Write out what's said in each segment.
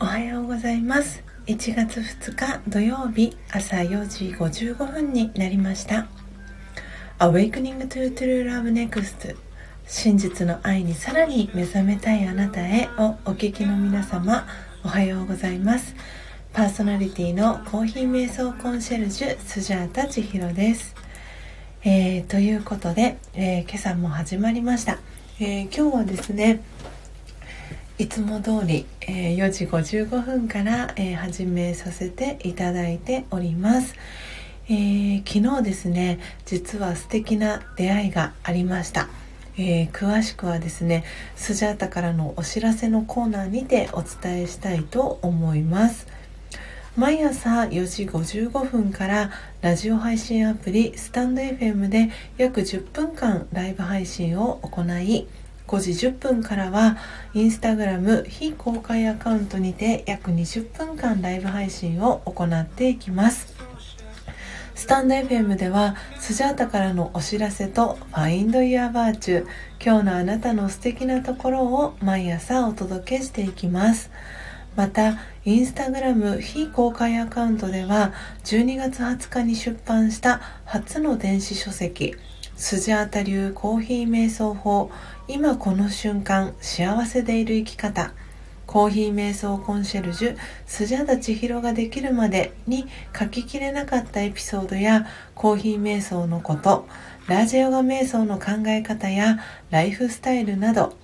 おはようございます。1月2日土曜日朝4時55分になりました。Awakening to True Love Next 真実の愛にさらに目覚めたいあなたへをお聞きの皆様おはようございます。パーソナリティのコーヒー瞑想コンシェルジュスジャータ千尋です、えー、ということで、えー、今朝も始まりました、えー、今日はですねいつも通り、えー、4時55分から、えー、始めさせていただいております、えー、昨日ですね実は素敵な出会いがありました、え詳しくはですねスジャータからのお知らせのコーナーにてお伝えしたいと思います。毎朝4時55分からラジオ配信アプリスタンド FM で約10分間ライブ配信を行い5時10分からはインスタグラム非公開アカウントにて約20分間ライブ配信を行っていきます。スタンド FM ではスジャータからのお知らせと Find Your Virtue 今日のあなたの素敵なところを毎朝お届けしていきます。またインスタグラム非公開アカウントでは12月20日に出版した初の電子書籍スジャータ流コーヒー瞑想法今この瞬間幸せでいる生き方コーヒー瞑想コンシェルジュスジャダ千尋ができるまでに書ききれなかったエピソードやコーヒー瞑想のことラージヨガ瞑想の考え方やライフスタイルなど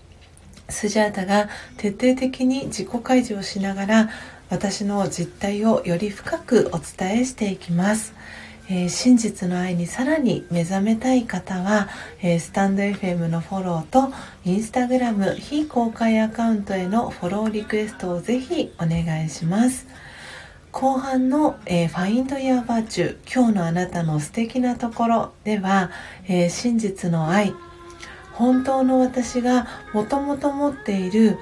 スジャータが徹底的に自己開示をしながら私の実態をより深くお伝えしていきます。えー、真実の愛にさらに目覚めたい方は、えー、スタンド FM のフォローとインスタグラム非公開アカウントへのフォローリクエストをぜひお願いします。後半の、えー、Find Your Virtue 今日のあなたの素敵なところでは、えー、真実の愛本当の私がもともと持っている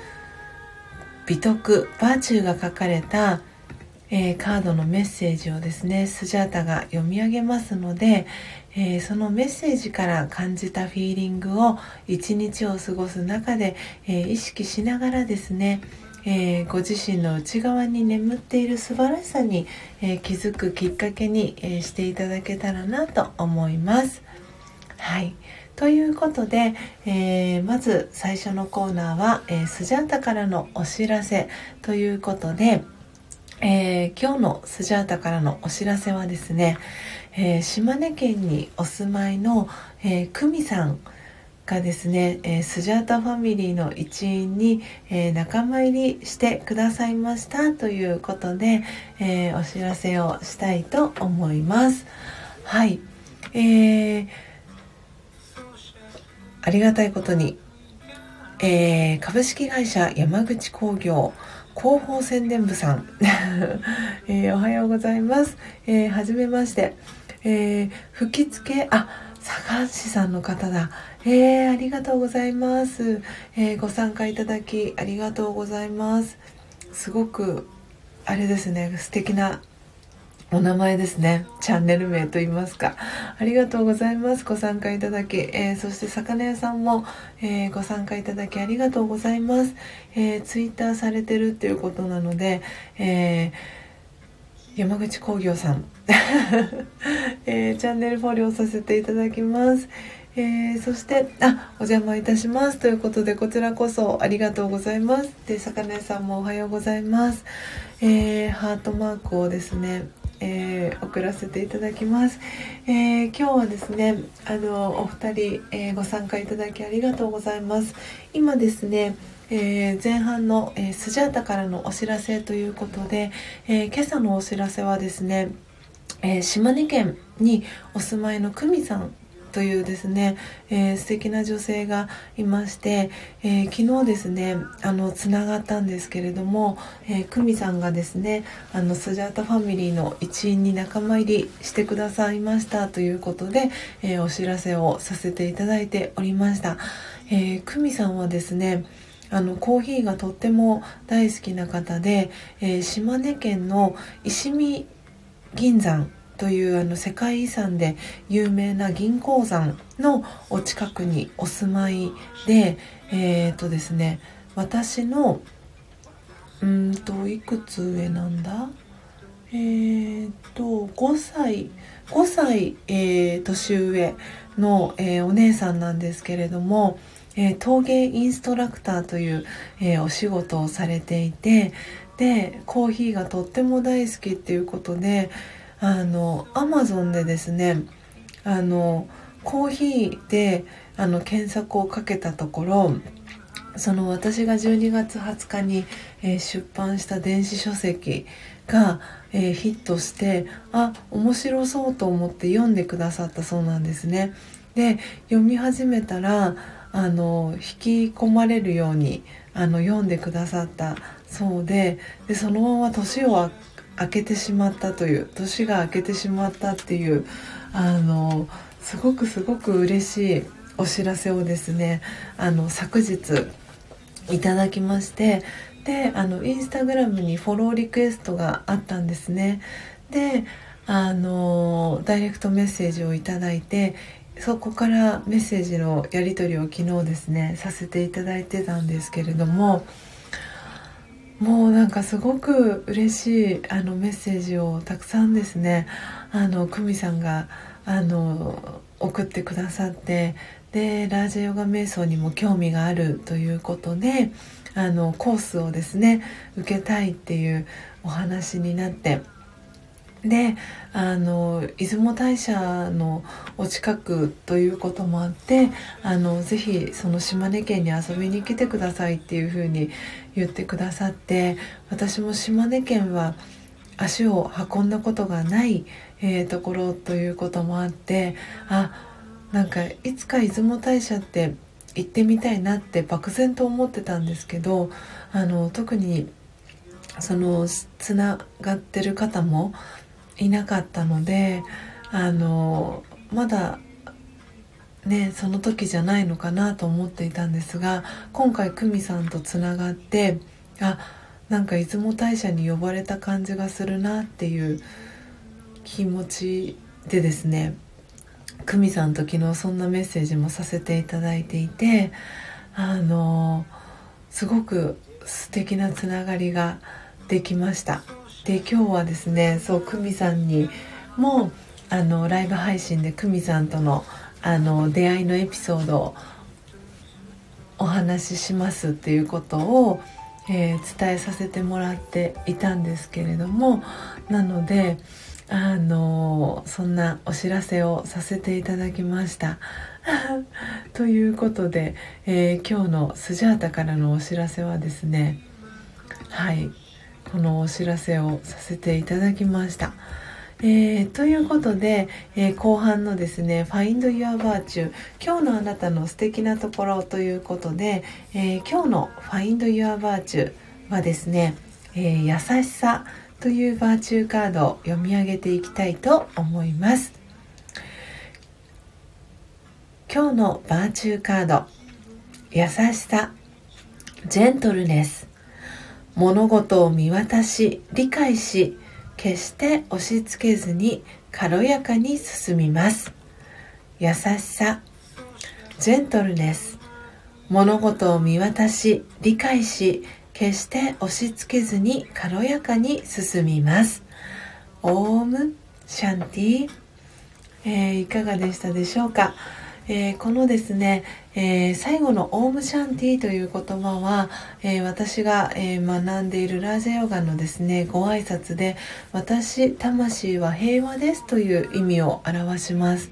美徳バーチューが書かれたえー、カードのメッセージをですねスジャータが読み上げますので、えー、そのメッセージから感じたフィーリングを一日を過ごす中で、えー、意識しながらですねえ、ご自身の内側に眠っている素晴らしさに、え、気づくきっかけに、え、していただけたらなと思います。はい。ということで、えまず最初のコーナーは、えスジャータからのお知らせということで、えー、今日のスジャータからのお知らせはですね、えー、島根県にお住まいの、えー、久美さんがですね、えー、スジャータファミリーの一員に、え、仲間入りしてくださいましたということで、え、お知らせをしたいと思います。はい。えー、ありがたいことに、えー、株式会社山口工業広報宣伝部さん、えー、おはようございます。えー、はじめまして。えー、吹き付けあ、坂橋さんの方だ。えー、ありがとうございます。えー、ご参加いただきありがとうございます。すごく、あれですね、素敵なお名前ですね。チャンネル名と言いますか。ありがとうございます。ご参加いただき。えー、そして、魚屋さんも、えー、ご参加いただきありがとうございます。えー、ツイッターされてるっていうことなので、え山口工業さん、えチャンネルフォローさせていただきます。えー、そして、あ、お邪魔いたします。ということで、こちらこそありがとうございます。で、魚屋さんもおはようございます。えー、ハートマークをですね、えー、送らせていただきます、えー、今日はですねあのお二人、えー、ご参加いただきありがとうございます。今ですねえ前半の、えスジャータからのお知らせということで、え今朝のお知らせはですね、え島根県にお住まいの久美さんというですね、えー、素敵な女性がいまして、えー、昨日ですねあのつながったんですけれども、えー、久美さんがですねあのスジャータファミリーの一員に仲間入りしてくださいましたということで、えー、お知らせをさせていただいておりました。えー、久美さんはですねあのコーヒーがとっても大好きな方で、えー、島根県の石見銀山というあの世界遺産で有名な銀鉱山のお近くにお住まいでえっ、ー、とですね私のうんといくつ上なんだ？えー、と5歳5歳、えー、年上の、えー、お姉さんなんですけれども、えー、陶芸インストラクターという、えー、お仕事をされていてでコーヒーがとっても大好きっていうことであのアマゾンでですねあのコーヒーであの検索をかけたところその私が12月20日に、えー、出版した電子書籍が、えー、ヒットしてあ面白そうと思って読んでくださったそうなんですね。で読み始めたらあの引き込まれるようにあの読んでくださったそうででそのまま年を明けてしまったという年が明けてしまったっていうあのすごくすごく嬉しいお知らせをですねあの昨日いただきましてであのインスタグラムにフォローリクエストがあったんですね。であのダイレクトメッセージをいただいてそこからメッセージのやり取りを昨日ですねさせていただいてたんですけれどももうなんかすごく嬉しいあのメッセージをたくさんですね。あの久美さんがあの送ってくださってでラージヨガ瞑想にも興味があるということであのコースをですね受けたいっていうお話になってであの出雲大社のお近くということもあってあのぜひその島根県に遊びに来てくださいっていうふうに言ってくださって私も島根県は足を運んだことがない、えー、ところということもあってあなんかいつか出雲大社って行ってみたいなって漠然と思ってたんですけどあの特にそのつながってる方もいなかったのであのまだねその時じゃないのかなと思っていたんですが今回久美さんとつながってあなんか出雲大社に呼ばれた感じがするなっていう気持ちでですね久美さんと昨日そんなメッセージもさせていただいていてあのすごく素敵なつながりができました。で今日はですねそう久美さんにもあのライブ配信で久美さんとのあの出会いのエピソードをお話ししますっていうことを、えー、伝えさせてもらっていたんですけれどもなのであのそんなお知らせをさせていただきました。ということで、えー、今日のスジャータからのお知らせはですねはいこのお知らせをさせていただきました。えー、ということで、えー、後半のですね「Find Your Virtue」今日のあなたの素敵なところということで、えー、今日の「Find Your Virtue」はですね、え優しさというバーチューカードを読み上げていきたいと思います。今日のバーチューカード。優しさ。ジェントルネス物事を見渡し理解し決して押し付けずに軽やかに進みます。優しさジェントルネス。物事を見渡し理解し決して押し付けずに軽やかに進みます。オームシャンティ、えー、いかがでしたでしょうか、えー、このですね、えー、最後のオームシャンティという言葉は、えー、私が、え学んでいるラージャヨガのですねご挨拶で私魂は平和ですという意味を表します。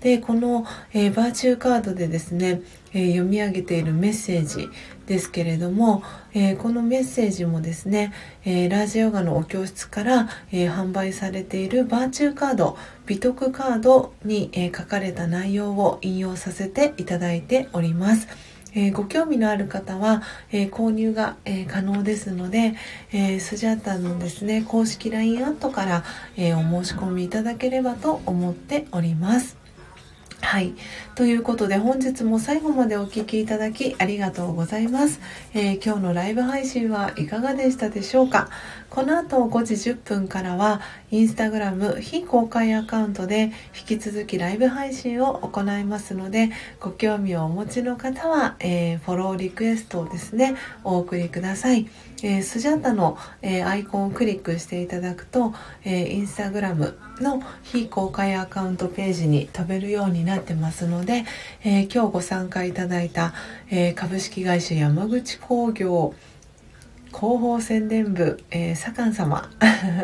でこの、えバーチューカードでですね、え読み上げているメッセージですけれども、えこのメッセージもですね、えラージヨガのお教室から、え販売されているバーチューカード美徳カードに、え書かれた内容を引用させていただいております。え、ご興味のある方は、え、購入が、え、可能ですので、えスジャータのですね公式 LINE アットから、えお申し込みいただければと思っております。はい。ということで本日も最後までお聴きいただきありがとうございます、えー、今日のライブ配信はいかがでしたでしょうか？この後5時10分からはインスタグラム非公開アカウントで引き続きライブ配信を行いますのでご興味をお持ちの方は、えー、フォローリクエストをですねお送りください、えー、スジャタの、えー、アイコンをクリックしていただくと、えインスタグラムの非公開アカウントページに飛べるようにななってますので、え今日ご参加いただいた、え株式会社山口工業広報宣伝部、えー、左官様、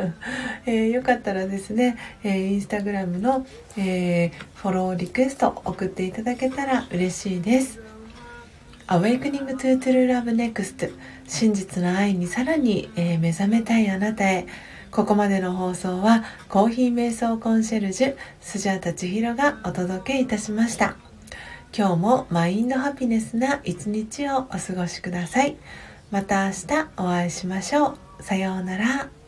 えー、よかったらですね、えー、インスタグラムの、えー、フォローリクエスト送っていただけたら嬉しいです。Awakening to True Love Next 真実の愛にさらに、えー、目覚めたいあなたへ。ここまでの放送はコーヒー瞑想コンシェルジュスジャータ千尋がお届けいたしました今日もマインドハピネスな一日をお過ごしください。また明日お会いしましょう。さようなら。